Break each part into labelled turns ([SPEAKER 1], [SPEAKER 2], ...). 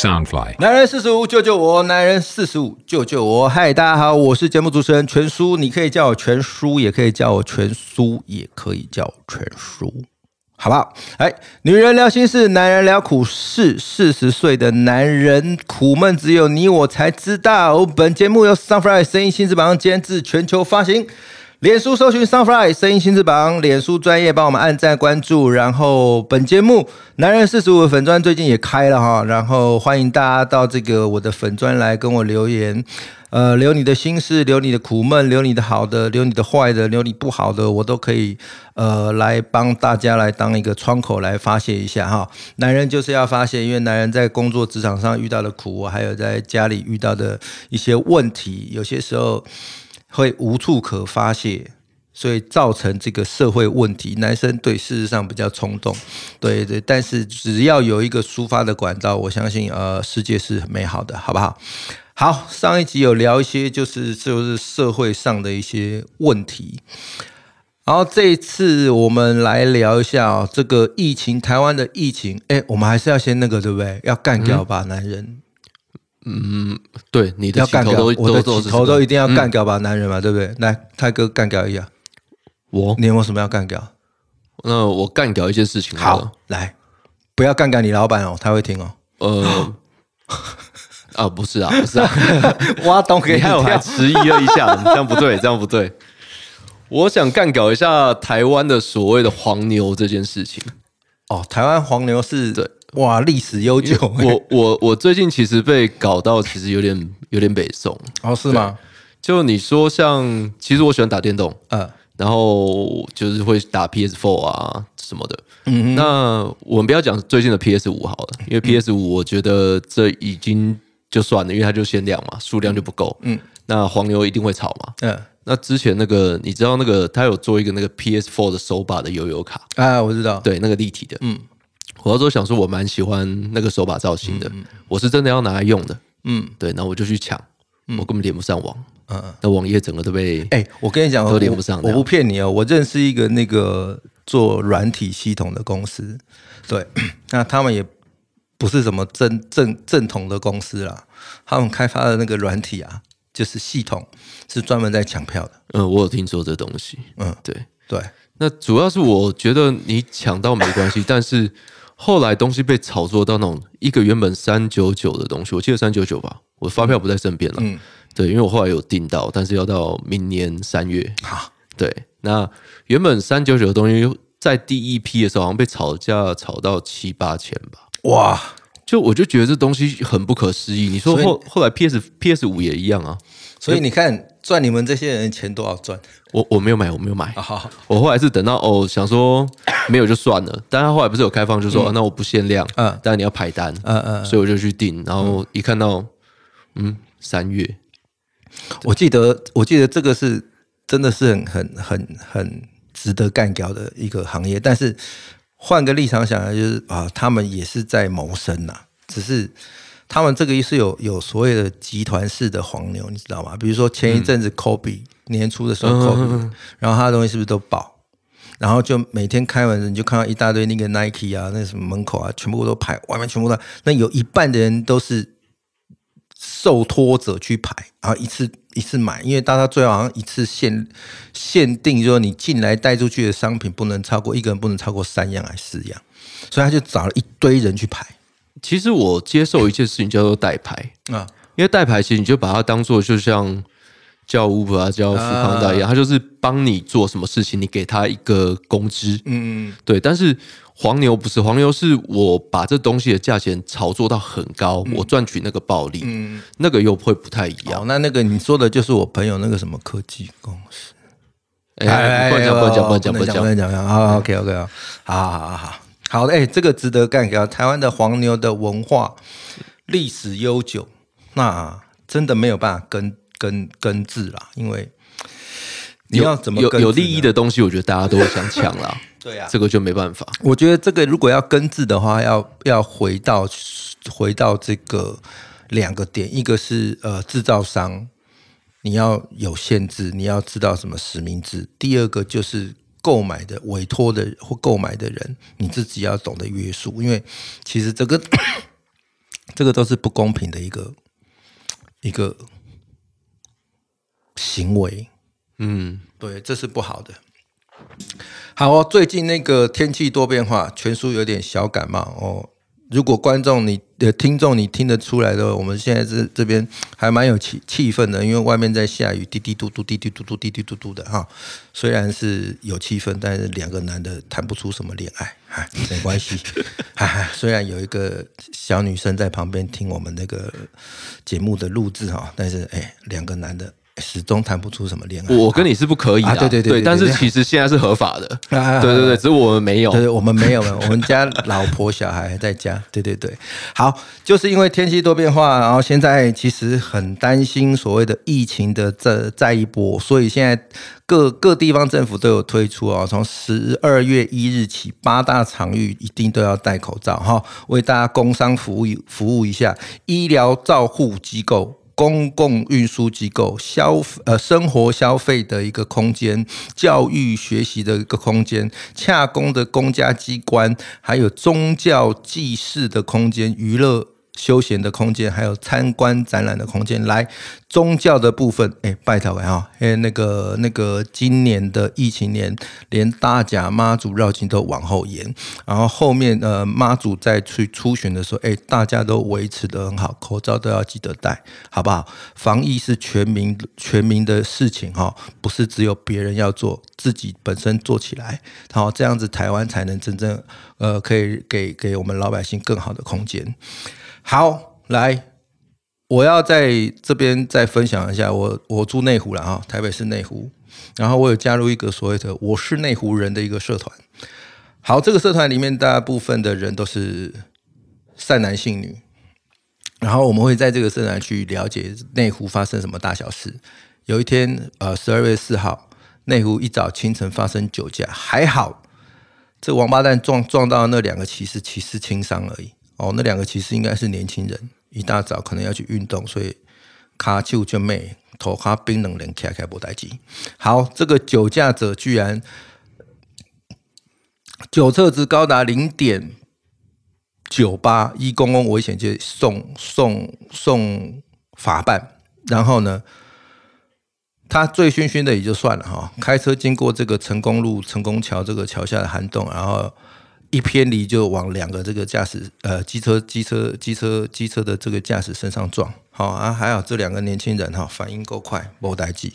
[SPEAKER 1] Soundfly，
[SPEAKER 2] 男人四十五，救救我！男人四十五，救救我！嗨，大家好，我是节目主持人全叔，你可以叫我全叔，也可以叫我全叔，也可以叫我全叔，好不好？哎，女人聊心事，男人聊苦事，四十岁的男人苦闷，只有你我才知道。本节目由 Sunfly 声音新翅膀监制，全球发行。脸书搜寻 Sunfly 声音新翅膀，脸书专业帮我们按赞关注。然后本节目男人四十五粉砖最近也开了哈，然后欢迎大家到这个我的粉砖来跟我留言，呃，留你的心事，留你的苦闷，留你的好的，留你的坏的，留你不好的，我都可以呃来帮大家来当一个窗口来发泄一下哈。男人就是要发泄，因为男人在工作职场上遇到的苦，还有在家里遇到的一些问题，有些时候。会无处可发泄，所以造成这个社会问题。男生对事实上比较冲动，对对，但是只要有一个抒发的管道，我相信呃，世界是美好的，好不好？好，上一集有聊一些就是就是社会上的一些问题，然后这一次我们来聊一下哦，这个疫情，台湾的疫情，哎，我们还是要先那个对不对？要干掉吧，男人。
[SPEAKER 3] 嗯，对，你的
[SPEAKER 2] 要干掉，我的
[SPEAKER 3] 头
[SPEAKER 2] 头都一定要干掉吧，男人嘛，对不对？来，泰哥干掉一下。
[SPEAKER 3] 我，
[SPEAKER 2] 你有没有什么要干掉？
[SPEAKER 3] 那我干掉一些事情。
[SPEAKER 2] 好，来，不要干掉你老板哦，他会听哦。
[SPEAKER 3] 呃，啊，不是啊，不是啊，
[SPEAKER 2] 挖洞给
[SPEAKER 3] 我还迟疑了一下，这样不对，这样不对。我想干掉一下台湾的所谓的黄牛这件事情。
[SPEAKER 2] 哦，台湾黄牛是
[SPEAKER 3] 对。
[SPEAKER 2] 哇，历史悠久。
[SPEAKER 3] 我我我最近其实被搞到，其实有点有点北宋。
[SPEAKER 2] 哦，是吗？
[SPEAKER 3] 就你说像，其实我喜欢打电动，嗯，然后就是会打 PS Four 啊什么的。嗯那我们不要讲最近的 PS 五好了，因为 PS 五我觉得这已经就算了，因为它就限量嘛，数量就不够。嗯。那黄牛一定会炒嘛？嗯。那之前那个你知道那个他有做一个那个 PS Four 的手把的悠悠卡
[SPEAKER 2] 啊，我知道。
[SPEAKER 3] 对，那个立体的。嗯。我那时候想说，我蛮喜欢那个手把造型的，我是真的要拿来用的。嗯，对，那我就去抢，我根本连不上网。嗯，那网页整个都被……
[SPEAKER 2] 哎，我跟你讲，
[SPEAKER 3] 都连不上。
[SPEAKER 2] 我不骗你哦，我认识一个那个做软体系统的公司，对，那他们也不是什么正正正统的公司啦，他们开发的那个软体啊，就是系统是专门在抢票的。
[SPEAKER 3] 嗯，我有听说这东西。嗯，对
[SPEAKER 2] 对，
[SPEAKER 3] 那主要是我觉得你抢到没关系，但是。后来东西被炒作到那种一个原本三九九的东西，我记得三九九吧，我发票不在身边了。嗯，对，因为我后来有订到，但是要到明年三月。好，对，那原本三九九的东西在第一批的时候好像被炒价炒到七八千吧。哇，就我就觉得这东西很不可思议。你说后后来 PS PS 五也一样啊，
[SPEAKER 2] 所以你看赚你们这些人钱多少赚？
[SPEAKER 3] 我我没有买，我没有买。我后来是等到哦，想说没有就算了。但他后来不是有开放，就说那我不限量，嗯，但你要排单，嗯嗯，所以我就去订。然后一看到，嗯，三月，
[SPEAKER 2] 我记得我记得这个是真的是很很很很值得干掉的一个行业。但是换个立场想，就是啊，他们也是在谋生呐，只是。他们这个是有有所谓的集团式的黄牛，你知道吗？比如说前一阵子 Kobe 年初的时候，Kobe，然后他的东西是不是都爆？然后就每天开门，你就看到一大堆那个 Nike 啊，那什么门口啊，全部都排，外面全部都，那有一半的人都是受托者去排，然后一次一次买，因为大家最好像一次限限定，就说你进来带出去的商品不能超过一个人不能超过三样还是四样，所以他就找了一堆人去排。
[SPEAKER 3] 其实我接受一件事情叫做代牌。啊，因为代牌其实你就把它当做就像叫 Uber 啊、叫富康代一样，他就是帮你做什么事情，你给他一个工资，嗯嗯，对。但是黄牛不是黄牛，是我把这东西的价钱炒作到很高，我赚取那个暴利，嗯，那个又会不太一样。
[SPEAKER 2] 那那个你说的就是我朋友那个什么科技公司，
[SPEAKER 3] 哎，不讲不讲不讲不讲
[SPEAKER 2] 不讲。啊，OK OK 啊，好好好好。好的，哎，这个值得干掉。台湾的黄牛的文化历史悠久，那真的没有办法根根根治啦。因为你要怎么
[SPEAKER 3] 有有利益的东西，我觉得大家都会想抢啦。
[SPEAKER 2] 对呀，
[SPEAKER 3] 这个就没办法。
[SPEAKER 2] 我觉得这个如果要根治的话，要要回到回到这个两个点，一个是呃制造商你要有限制，你要知道什么实名制；第二个就是。购买的委托的或购买的人，你自己要懂得约束，因为其实这个 这个都是不公平的一个一个行为。
[SPEAKER 3] 嗯，
[SPEAKER 2] 对，这是不好的。好哦，最近那个天气多变化，全叔有点小感冒哦。如果观众你的听众你听得出来的，我们现在这这边还蛮有气气氛的，因为外面在下雨，滴滴嘟嘟，滴滴嘟嘟，滴滴嘟嘟的哈。虽然是有气氛，但是两个男的谈不出什么恋爱，哈，没关系。哈哈虽然有一个小女生在旁边听我们那个节目的录制哈，但是哎，两个男的。始终谈不出什么恋爱。
[SPEAKER 3] 我跟你是不可以的，
[SPEAKER 2] 对对对，
[SPEAKER 3] 但是其实现在是合法的。对对对，只是我们没有。
[SPEAKER 2] 对，我们没有，我们家老婆小孩在家。对对对，好，就是因为天气多变化，然后现在其实很担心所谓的疫情的这再一波，所以现在各各地方政府都有推出啊，从十二月一日起，八大场域一定都要戴口罩哈，为大家工商服务服务一下，医疗照护机构。公共运输机构、消呃生活消费的一个空间、教育学习的一个空间、洽公的公家机关，还有宗教祭祀的空间、娱乐。休闲的空间，还有参观展览的空间。来，宗教的部分，哎，拜托哈，哎，那个那个，今年的疫情年，连大甲妈祖绕境都往后延，然后后面呃妈祖再去出巡的时候，哎，大家都维持的很好，口罩都要记得戴，好不好？防疫是全民全民的事情哈，不是只有别人要做，自己本身做起来，然后这样子台湾才能真正呃可以给给我们老百姓更好的空间。好，来，我要在这边再分享一下，我我住内湖了哈，台北市内湖，然后我有加入一个所谓的“我是内湖人”的一个社团。好，这个社团里面大部分的人都是善男信女，然后我们会在这个社团去了解内湖发生什么大小事。有一天，呃，十二月四号，内湖一早清晨发生酒驾，还好，这王八蛋撞撞到那两个骑士，骑士轻伤而已。哦，那两个其实应该是年轻人，一大早可能要去运动，所以卡就就妹头卡冰冷冷开开波带机。好，这个酒驾者居然酒测值高达零点九八，一公共危险就送送送法办。然后呢，他醉醺醺的也就算了哈，开车经过这个成功路成功桥这个桥下的涵洞，然后。一偏离就往两个这个驾驶呃机车机车机车机车的这个驾驶身上撞，好啊，还好这两个年轻人哈反应够快，没待机。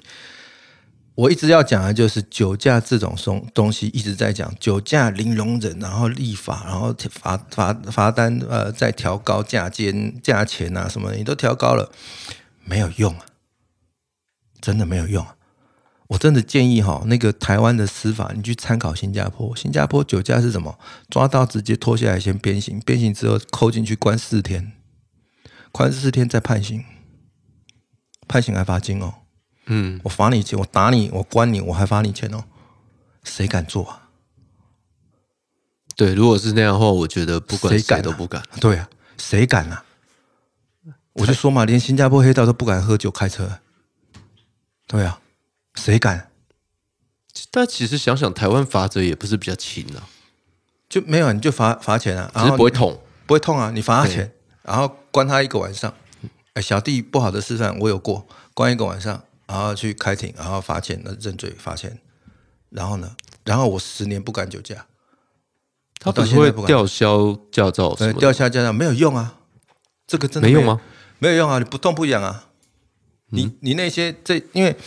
[SPEAKER 2] 我一直要讲的就是酒驾这种东东西，一直在讲酒驾零容忍，然后立法，然后罚罚罚单呃再调高价间价钱啊什么，你都调高了，没有用啊，真的没有用啊。我真的建议哈，那个台湾的司法，你去参考新加坡。新加坡酒驾是什么？抓到直接拖下来先鞭刑，鞭刑之后扣进去关四天，关四天再判刑，判刑还罚金哦。嗯，我罚你钱，我打你，我关你，我还罚你钱哦。谁敢做啊？
[SPEAKER 3] 对，如果是那样的话，我觉得不管谁都不敢。
[SPEAKER 2] 对啊，谁敢啊？我就说嘛，连新加坡黑道都不敢喝酒开车。对啊。谁敢？
[SPEAKER 3] 但其实想想，台湾罚则也不是比较轻啊，
[SPEAKER 2] 就没有你就罚罚钱啊，
[SPEAKER 3] 只是不会痛，
[SPEAKER 2] 不会痛啊，你罚他钱，然后关他一个晚上。哎，小弟不好的示范我有过，关一个晚上，然后去开庭，然后罚钱，那认罪罚钱，然后呢，然后我十年不敢酒驾。
[SPEAKER 3] 他不是会吊销驾照？
[SPEAKER 2] 吊销驾照没有用啊，这个真的
[SPEAKER 3] 没用吗？
[SPEAKER 2] 没有用啊，你不痛不痒啊，你你那些这因为。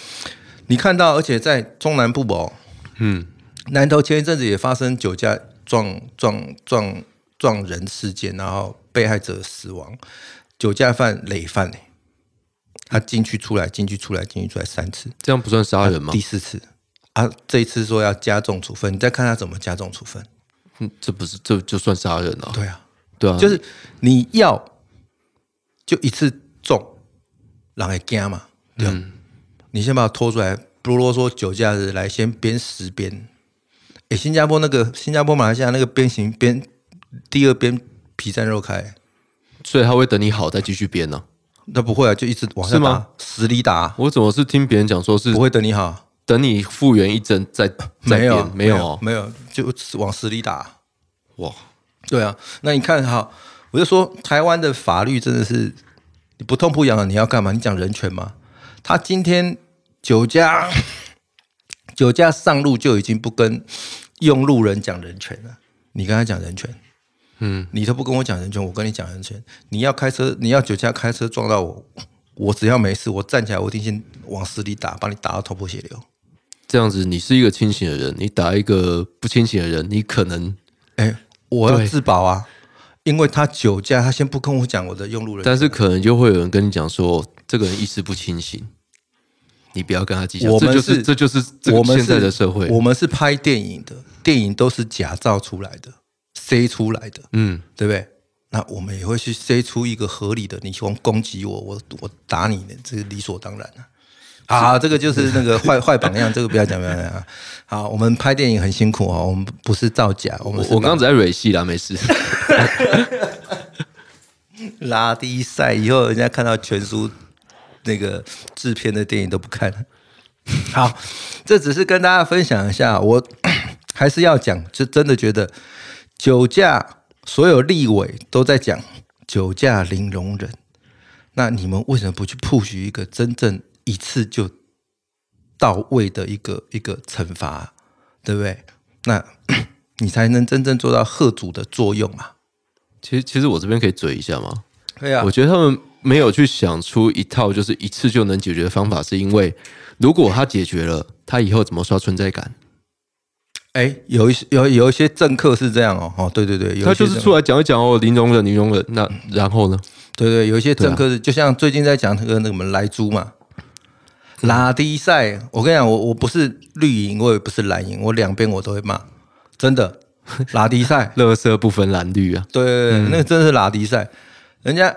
[SPEAKER 2] 你看到，而且在中南部哦，嗯，南投前一阵子也发生酒驾撞撞撞撞人事件，然后被害者死亡，酒驾犯累犯呢，他进去出来进去出来进去出来三次，
[SPEAKER 3] 这样不算杀人吗？
[SPEAKER 2] 第四次。啊，这一次说要加重处分，你再看他怎么加重处分，
[SPEAKER 3] 嗯，这不是这就算杀人了？
[SPEAKER 2] 对啊，
[SPEAKER 3] 对啊，
[SPEAKER 2] 就是你要就一次重，让人惊嘛，嗯。你先把它拖出来，不啰嗦，酒驾的来先鞭十鞭。哎，新加坡那个新加坡马来西亚那个鞭刑鞭第二鞭皮绽肉开，
[SPEAKER 3] 所以他会等你好再继续鞭呢？
[SPEAKER 2] 那不会啊，就一直往下打，死里打。
[SPEAKER 3] 我怎么是听别人讲说是
[SPEAKER 2] 不会等你好，
[SPEAKER 3] 等你复原一针再再
[SPEAKER 2] 鞭？
[SPEAKER 3] 没有
[SPEAKER 2] 没有，就往死里打。
[SPEAKER 3] 哇，
[SPEAKER 2] 对啊，那你看哈，我就说台湾的法律真的是你不痛不痒的，你要干嘛？你讲人权吗？他今天酒驾 酒驾上路就已经不跟用路人讲人权了，你跟他讲人权，嗯，你都不跟我讲人权，我跟你讲人权。你要开车，你要酒驾开车撞到我，我只要没事，我站起来，我一定先往死里打，把你打到头破血流。
[SPEAKER 3] 这样子，你是一个清醒的人，你打一个不清醒的人，你可能
[SPEAKER 2] 哎，我要自保啊，因为他酒驾，他先不跟我讲我的用路人，
[SPEAKER 3] 但是可能就会有人跟你讲说，这个人意识不清醒，你不要跟他计较。
[SPEAKER 2] 我们
[SPEAKER 3] 这就是这就是
[SPEAKER 2] 我们
[SPEAKER 3] 现在的社会。
[SPEAKER 2] 我们是拍电影的，电影都是假造出来的，塞出来的，
[SPEAKER 3] 嗯，
[SPEAKER 2] 对不对？那我们也会去塞出一个合理的，你喜欢攻击我，我我打你，这是理所当然的、好，这个就是那个坏 坏榜样，这个不要讲，不要讲啊。好，我们拍电影很辛苦哦，我们不是造假，我们
[SPEAKER 3] 我刚刚只在蕊戏啦，没事。
[SPEAKER 2] 拉低赛，以后人家看到全书那个制片的电影都不看了。好，这只是跟大家分享一下，我 还是要讲，就真的觉得酒驾，所有立委都在讲酒驾零容忍，那你们为什么不去 push 一个真正一次就到位的一个一个惩罚，对不对？那 你才能真正做到贺主的作用嘛！
[SPEAKER 3] 其实其实我这边可以嘴一下吗？
[SPEAKER 2] 对啊
[SPEAKER 3] 我，觉得他们没有去想出一套就是一次就能解决的方法，是因为如果他解决了，他以后怎么刷存在感？
[SPEAKER 2] 哎，有一些有有一些政客是这样哦，哦，对对对，有
[SPEAKER 3] 他就是出来讲一讲哦，零容忍，零容忍。那然后呢？
[SPEAKER 2] 对对，有一些政
[SPEAKER 3] 啊。
[SPEAKER 2] 客是，就像最近在讲那个那个什么莱猪嘛，拉低赛，我跟你讲，我我不是绿营，我也不是蓝营，我两边我都会骂，真的 拉迪赛，
[SPEAKER 3] 乐色不分蓝绿啊，
[SPEAKER 2] 对对对，那个真的是拉迪赛，人家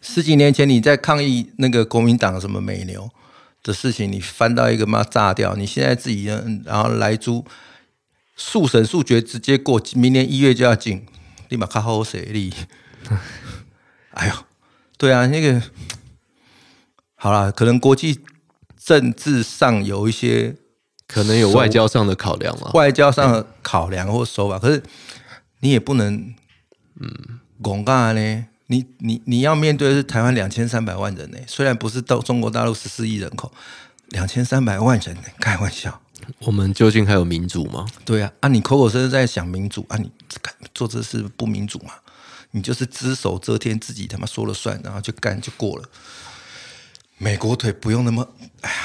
[SPEAKER 2] 十几年前你在抗议那个国民党什么美牛的事情，你翻到一个妈炸掉，你现在自己呢，然后来租速审速决直接过，明年一月就要进，立马靠后谁力？哎呦，对啊，那个好了，可能国际政治上有一些
[SPEAKER 3] 可能有外交上的考量啊。
[SPEAKER 2] 外交上的考量或手法，可是你也不能，嗯，广告呢？你你你要面对的是台湾两千三百万人呢，虽然不是到中国大陆十四亿人口，两千三百万人呢，开玩笑。
[SPEAKER 3] 我们究竟还有民主吗？
[SPEAKER 2] 对啊，啊，你口口声声在想民主啊，你做这事不民主嘛？你就是只手遮天，自己他妈说了算，然后就干就过了。美国腿不用那么，哎呀，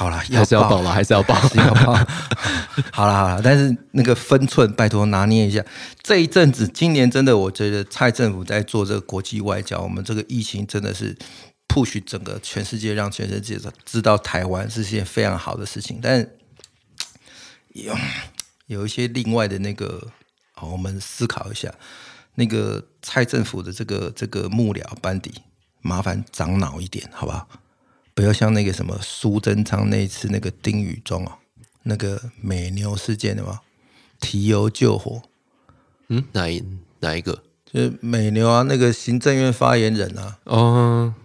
[SPEAKER 2] 好了，
[SPEAKER 3] 还是要报了，还是要报。
[SPEAKER 2] 是要报。好了好了，但是那个分寸拜托拿捏一下。这一阵子，今年真的，我觉得蔡政府在做这个国际外交，我们这个疫情真的是 push 整个全世界，让全世界知道台湾是件非常好的事情。但有有一些另外的那个，好，我们思考一下，那个蔡政府的这个这个幕僚班底，麻烦长脑一点，好不好？不要像那个什么苏贞昌那一次那个丁宇中啊，那个美牛事件的嘛，提油救火，
[SPEAKER 3] 嗯，哪一哪一个？
[SPEAKER 2] 就是美牛啊，那个行政院发言人啊，
[SPEAKER 3] 哦。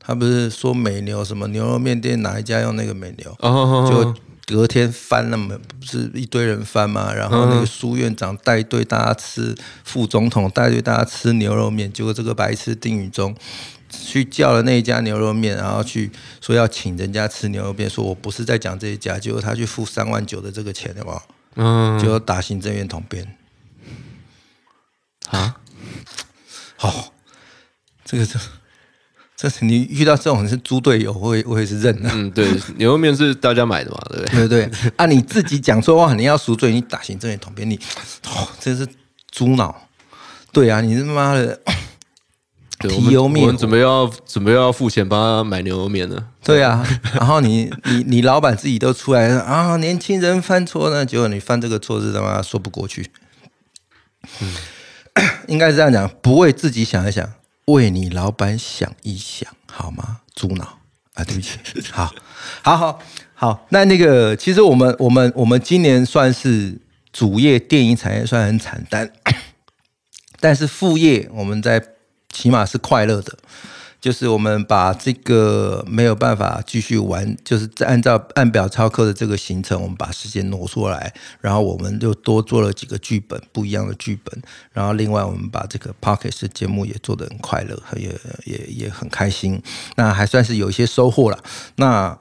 [SPEAKER 2] 他不是说美牛什么牛肉面店哪一家用那个美牛，
[SPEAKER 3] 哦，
[SPEAKER 2] 就隔天翻了嘛，不是一堆人翻嘛，然后那个苏院长带队大家吃，副总统带队大家吃牛肉面，结果这个白痴丁宇中去叫了那一家牛肉面，然后去说要请人家吃牛肉面，说我不是在讲这一家，结果他去付三万九的这个钱，好不好？
[SPEAKER 3] 嗯
[SPEAKER 2] 结果打行政院统编，
[SPEAKER 3] 啊，
[SPEAKER 2] 哦，这个这这是你遇到这种人是猪队友，我也我也是认的。
[SPEAKER 3] 嗯，对，牛肉面是大家买的嘛，对不对？
[SPEAKER 2] 对不对？啊，你自己讲错话，你要赎罪，你打行政院统编，你哦，真是猪脑。对啊，你他妈的，
[SPEAKER 3] 对，
[SPEAKER 2] 提油灭火
[SPEAKER 3] 我们准备要准备要付钱帮他买牛肉面了。
[SPEAKER 2] 对啊。然后你你你老板自己都出来了啊，年轻人犯错呢，结果你犯这个错是他妈说不过去。嗯，应该是这样讲，不为自己想一想，为你老板想一想，好吗？猪脑啊，对不起，好，好好好。那那个，其实我们我们我们今年算是主业电影产业算很惨淡，但是副业我们在起码是快乐的。就是我们把这个没有办法继续玩，就是按照按表操课的这个行程，我们把时间挪出来，然后我们就多做了几个剧本，不一样的剧本。然后另外我们把这个 p o c k e t 节目也做得很快乐，也也也很开心。那还算是有一些收获了。那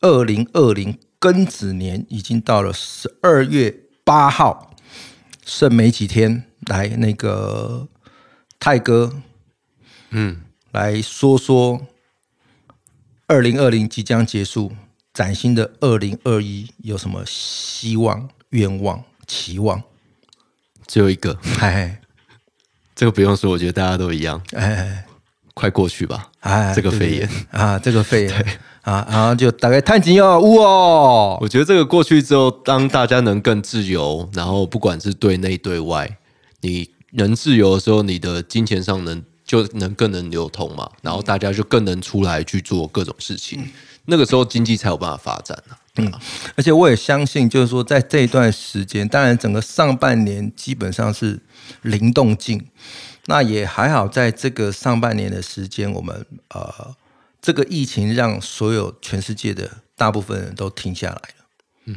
[SPEAKER 2] 二零二零庚子年已经到了十二月八号，剩没几天，来那个泰哥，嗯。来说说二零二零即将结束，崭新的二零二一有什么希望、愿望、期望？
[SPEAKER 3] 只有一个，哎，这个不用说，我觉得大家都一样，哎，快过去吧，哎，这个肺炎
[SPEAKER 2] 啊，这个肺炎啊，然后就大概探紧要呜哦。
[SPEAKER 3] 我觉得这个过去之后，当大家能更自由，然后不管是对内对外，你能自由的时候，你的金钱上能。就能更能流通嘛，然后大家就更能出来去做各种事情，那个时候经济才有办法发展呢。嗯，
[SPEAKER 2] 而且我也相信，就是说在这一段时间，当然整个上半年基本上是零动静，那也还好，在这个上半年的时间，我们呃，这个疫情让所有全世界的大部分人都停下来了，嗯，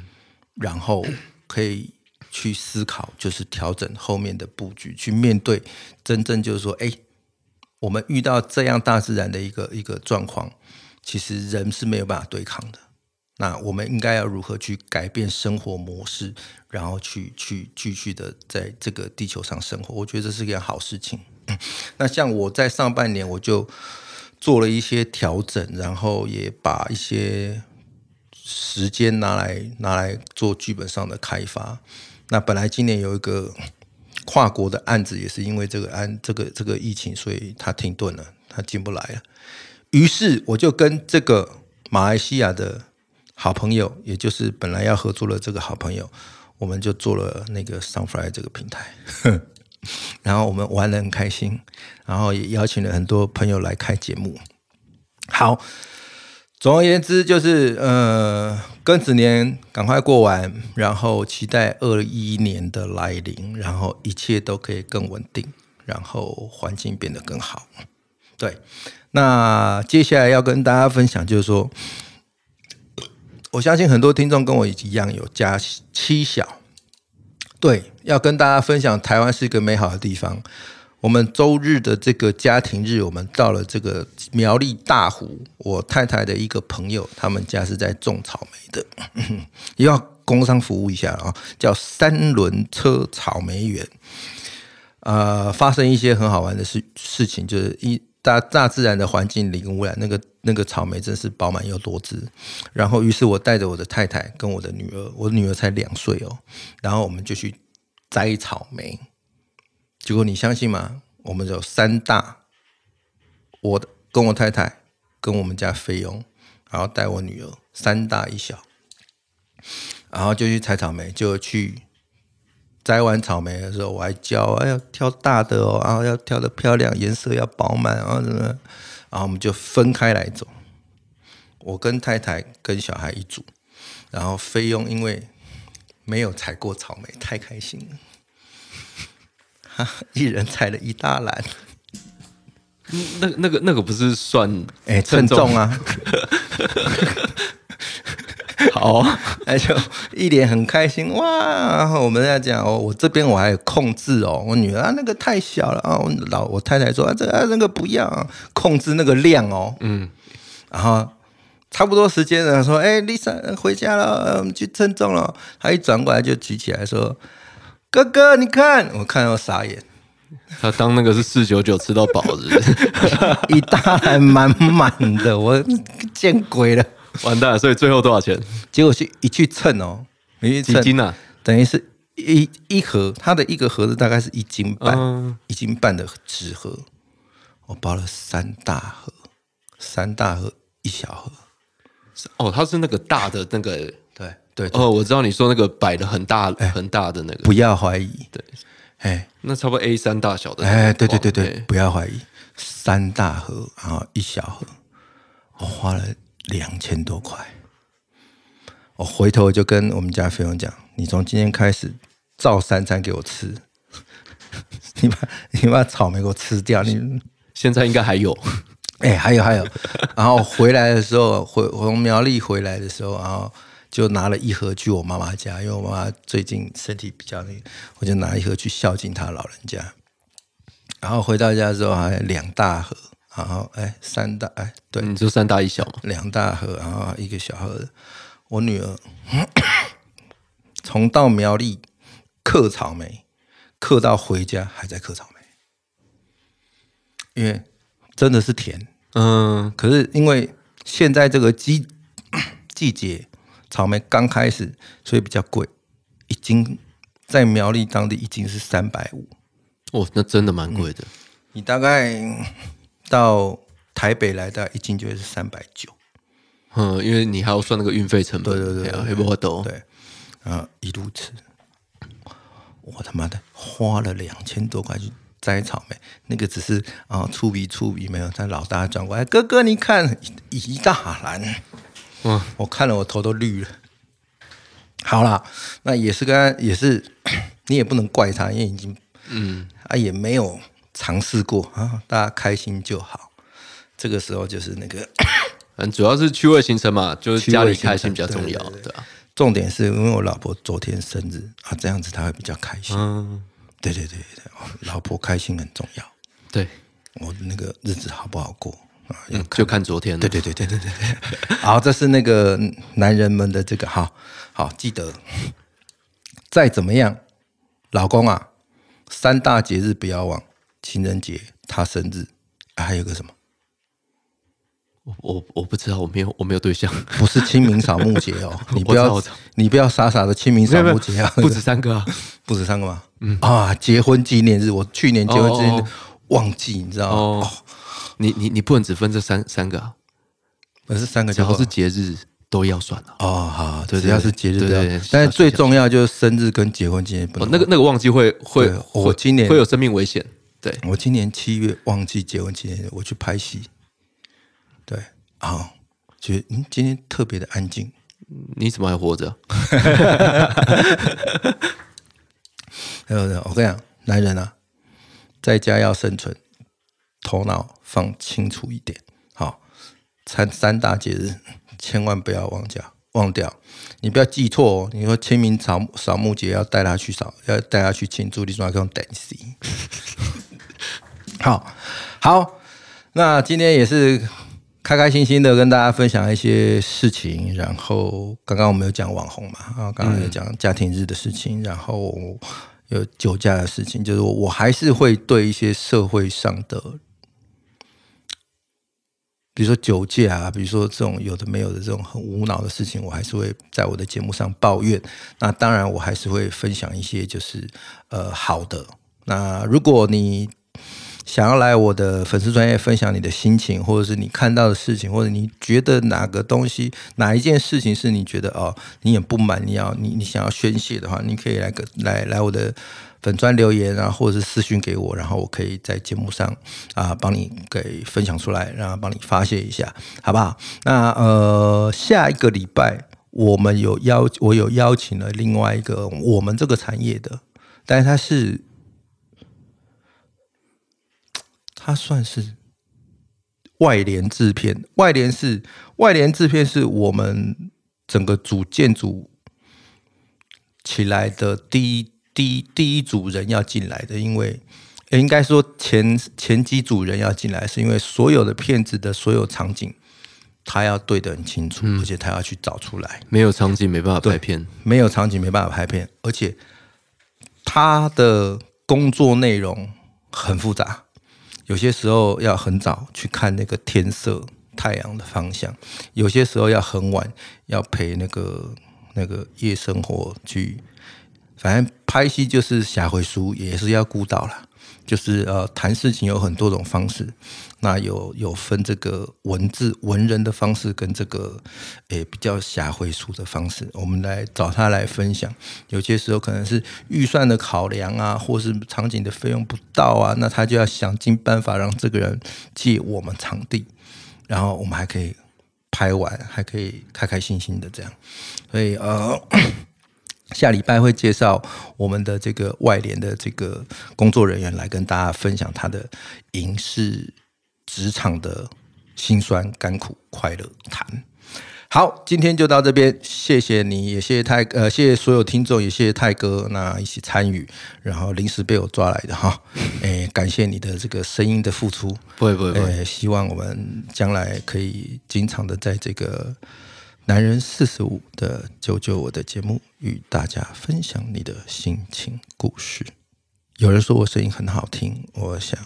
[SPEAKER 2] 然后可以去思考，就是调整后面的布局，去面对真正就是说，哎。我们遇到这样大自然的一个一个状况，其实人是没有办法对抗的。那我们应该要如何去改变生活模式，然后去去继续的在这个地球上生活？我觉得这是一件好事情。那像我在上半年，我就做了一些调整，然后也把一些时间拿来拿来做剧本上的开发。那本来今年有一个。跨国的案子也是因为这个案，这个这个疫情，所以他停顿了，他进不来了。于是我就跟这个马来西亚的好朋友，也就是本来要合作的这个好朋友，我们就做了那个 Sunfly 这个平台，然后我们玩的很开心，然后也邀请了很多朋友来开节目。好。总而言之，就是呃，庚子年赶快过完，然后期待二一年的来临，然后一切都可以更稳定，然后环境变得更好。对，那接下来要跟大家分享，就是说，我相信很多听众跟我一样有家妻小，对，要跟大家分享，台湾是一个美好的地方。我们周日的这个家庭日，我们到了这个苗栗大湖，我太太的一个朋友，他们家是在种草莓的，也要工商服务一下啊，叫三轮车草莓园。呃，发生一些很好玩的事事情，就是一大大自然的环境零污染，那个那个草莓真是饱满又多汁。然后，于是我带着我的太太跟我的女儿，我的女儿才两岁哦，然后我们就去摘草莓。结果你相信吗？我们有三大，我跟我太太跟我们家菲佣，然后带我女儿三大一小，然后就去采草莓。就去摘完草莓的时候，我还教，哎呀，挑大的哦，然后要挑的漂亮，颜色要饱满，啊什么，然后我们就分开来走。我跟太太跟小孩一组，然后菲佣因为没有采过草莓，太开心了。一人踩了一大篮，
[SPEAKER 3] 那那个那个不是算
[SPEAKER 2] 哎称重啊？好，那就一脸很开心哇！然后我们在讲哦，我这边我还有控制哦，我女儿那个太小了啊，我老我太太说啊这个那个不要控制那个量哦，嗯，然后差不多时间了，说哎，Lisa 回家了，我们去称重了，她一转过来就举起来说。哥哥，你看，我看到傻眼。
[SPEAKER 3] 他当那个是四九九吃到饱的，
[SPEAKER 2] 一大篮满满的，我见鬼了，
[SPEAKER 3] 完蛋！所以最后多少钱？
[SPEAKER 2] 结果去一去称哦，
[SPEAKER 3] 一几斤啊？
[SPEAKER 2] 等于是一一盒，它的一个盒子大概是一斤半，一斤半的纸盒，我包了三大盒，三大盒一小盒。
[SPEAKER 3] 哦，它是那个大的那个。
[SPEAKER 2] 对
[SPEAKER 3] 哦，我知道你说那个摆的很大很大的那个，
[SPEAKER 2] 不要怀疑。
[SPEAKER 3] 对，哎，那差不多 A 三大小的。
[SPEAKER 2] 哎，对对对对，不要怀疑，三大盒然后一小盒，我花了两千多块。我回头就跟我们家菲佣讲：“你从今天开始照三餐给我吃，你把你把草莓给我吃掉。”你。
[SPEAKER 3] 现在应该还有，
[SPEAKER 2] 哎，还有还有，然后回来的时候，回从苗栗回来的时候，然后就拿了一盒去我妈妈家，因为我妈妈最近身体比较那个，我就拿一盒去孝敬她老人家。然后回到家之后，还两大盒，然后哎三大哎对，
[SPEAKER 3] 你就三大一小嘛，
[SPEAKER 2] 两大盒，然后一个小盒的。我女儿 从到苗栗嗑草莓，嗑到回家还在嗑草莓，因为真的是甜。
[SPEAKER 3] 嗯，
[SPEAKER 2] 可是因为现在这个季季节，草莓刚开始，所以比较贵，一斤在苗栗当地一斤是三百五。
[SPEAKER 3] 哦，那真的蛮贵的。
[SPEAKER 2] 你大概到台北来的一斤就会是三百九。
[SPEAKER 3] 嗯，因为你还要算那个运费成本。
[SPEAKER 2] 对对对，
[SPEAKER 3] 黑不懂。
[SPEAKER 2] 对，啊，一路吃，我他妈的花了两千多块去摘草莓，那个只是啊，粗鼻粗鼻没有。但老大转过来，哥哥你看一大篮，嗯，我看了我头都绿了。好啦，那也是跟也是，你也不能怪他，因为已经嗯。啊，也没有尝试过啊，大家开心就好。这个时候就是那个，
[SPEAKER 3] 嗯，主要是趣味行程嘛，就是家里开心比较重要，对吧？
[SPEAKER 2] 重点是因为我老婆昨天生日啊，这样子她会比较开心。嗯，对对对对，老婆开心很重要。
[SPEAKER 3] 对，
[SPEAKER 2] 我那个日子好不好过
[SPEAKER 3] 啊？就看昨天。
[SPEAKER 2] 对对对对对对对。好，这是那个男人们的这个，好好记得，再怎么样，老公啊。三大节日不要忘，情人节、他生日，还有个什么？
[SPEAKER 3] 我我我不知道，我没有我没有对象，
[SPEAKER 2] 不是清明扫墓节哦，你不要你不要傻傻的清明扫墓节啊，
[SPEAKER 3] 不止三个啊，
[SPEAKER 2] 不止三个吗？嗯啊，结婚纪念日，我去年结婚纪念日忘记，你知道吗？
[SPEAKER 3] 你你你不能只分这三三个啊，
[SPEAKER 2] 而是三个，
[SPEAKER 3] 只要是节日。都要算了
[SPEAKER 2] 哦，好，对，只要是节日对，但是最重要就是生日跟结婚纪念不能。
[SPEAKER 3] 那个那个忘记会会，
[SPEAKER 2] 我今年
[SPEAKER 3] 会有生命危险。对，
[SPEAKER 2] 我今年七月忘记结婚纪念日，我去拍戏。对，啊，觉得嗯，今天特别的安静。
[SPEAKER 3] 你怎么还活着？
[SPEAKER 2] 还有我跟你讲，男人啊，在家要生存，头脑放清楚一点。好，三三大节日。千万不要忘掉，忘掉，你不要记错哦。你说清明扫扫墓节要带他去扫，要带他去庆祝，你说要用等 C。好好，那今天也是开开心心的跟大家分享一些事情。然后刚刚我们有讲网红嘛，啊，刚刚有讲家庭日的事情，然后有酒驾的事情，就是我还是会对一些社会上的。比如说酒驾啊，比如说这种有的没有的这种很无脑的事情，我还是会在我的节目上抱怨。那当然，我还是会分享一些就是呃好的。那如果你想要来我的粉丝专业分享你的心情，或者是你看到的事情，或者你觉得哪个东西哪一件事情是你觉得哦你很不满，你要你你想要宣泄的话，你可以来个来来我的。粉专留言啊，或者是私讯给我，然后我可以在节目上啊帮你给分享出来，然后帮你发泄一下，好不好？那呃，下一个礼拜我们有邀，我有邀请了另外一个我们这个产业的，但是他是他算是外联制片，外联是外联制片是我们整个组建组起来的第一。第一第一组人要进来的，因为应该说前前几组人要进来，是因为所有的片子的所有场景，他要对得很清楚，而且他要去找出来。
[SPEAKER 3] 没有场景没办法拍片，
[SPEAKER 2] 没有场景没办法拍片，而且他的工作内容很复杂，有些时候要很早去看那个天色、太阳的方向，有些时候要很晚要陪那个那个夜生活去。反正拍戏就是下回书，也是要顾到了。就是呃，谈事情有很多种方式，那有有分这个文字文人的方式，跟这个诶比较下回书的方式。我们来找他来分享。有些时候可能是预算的考量啊，或是场景的费用不到啊，那他就要想尽办法让这个人借我们场地，然后我们还可以拍完，还可以开开心心的这样。所以呃。下礼拜会介绍我们的这个外联的这个工作人员来跟大家分享他的影视职场的辛酸、甘苦、快乐谈。好，今天就到这边，谢谢你，也谢谢泰呃，谢谢所有听众，也谢谢泰哥那一起参与，然后临时被我抓来的哈，哎，感谢你的这个声音的付出，
[SPEAKER 3] 不会不会
[SPEAKER 2] 希望我们将来可以经常的在这个男人四十五的救救我的节目与大家分享你的心情故事。有人说我声音很好听，我想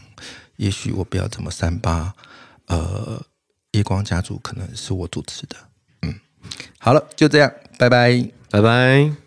[SPEAKER 2] 也许我不要这么三八，呃，夜光家族可能是我主持的。嗯好了，就这样，拜拜。
[SPEAKER 3] 拜拜。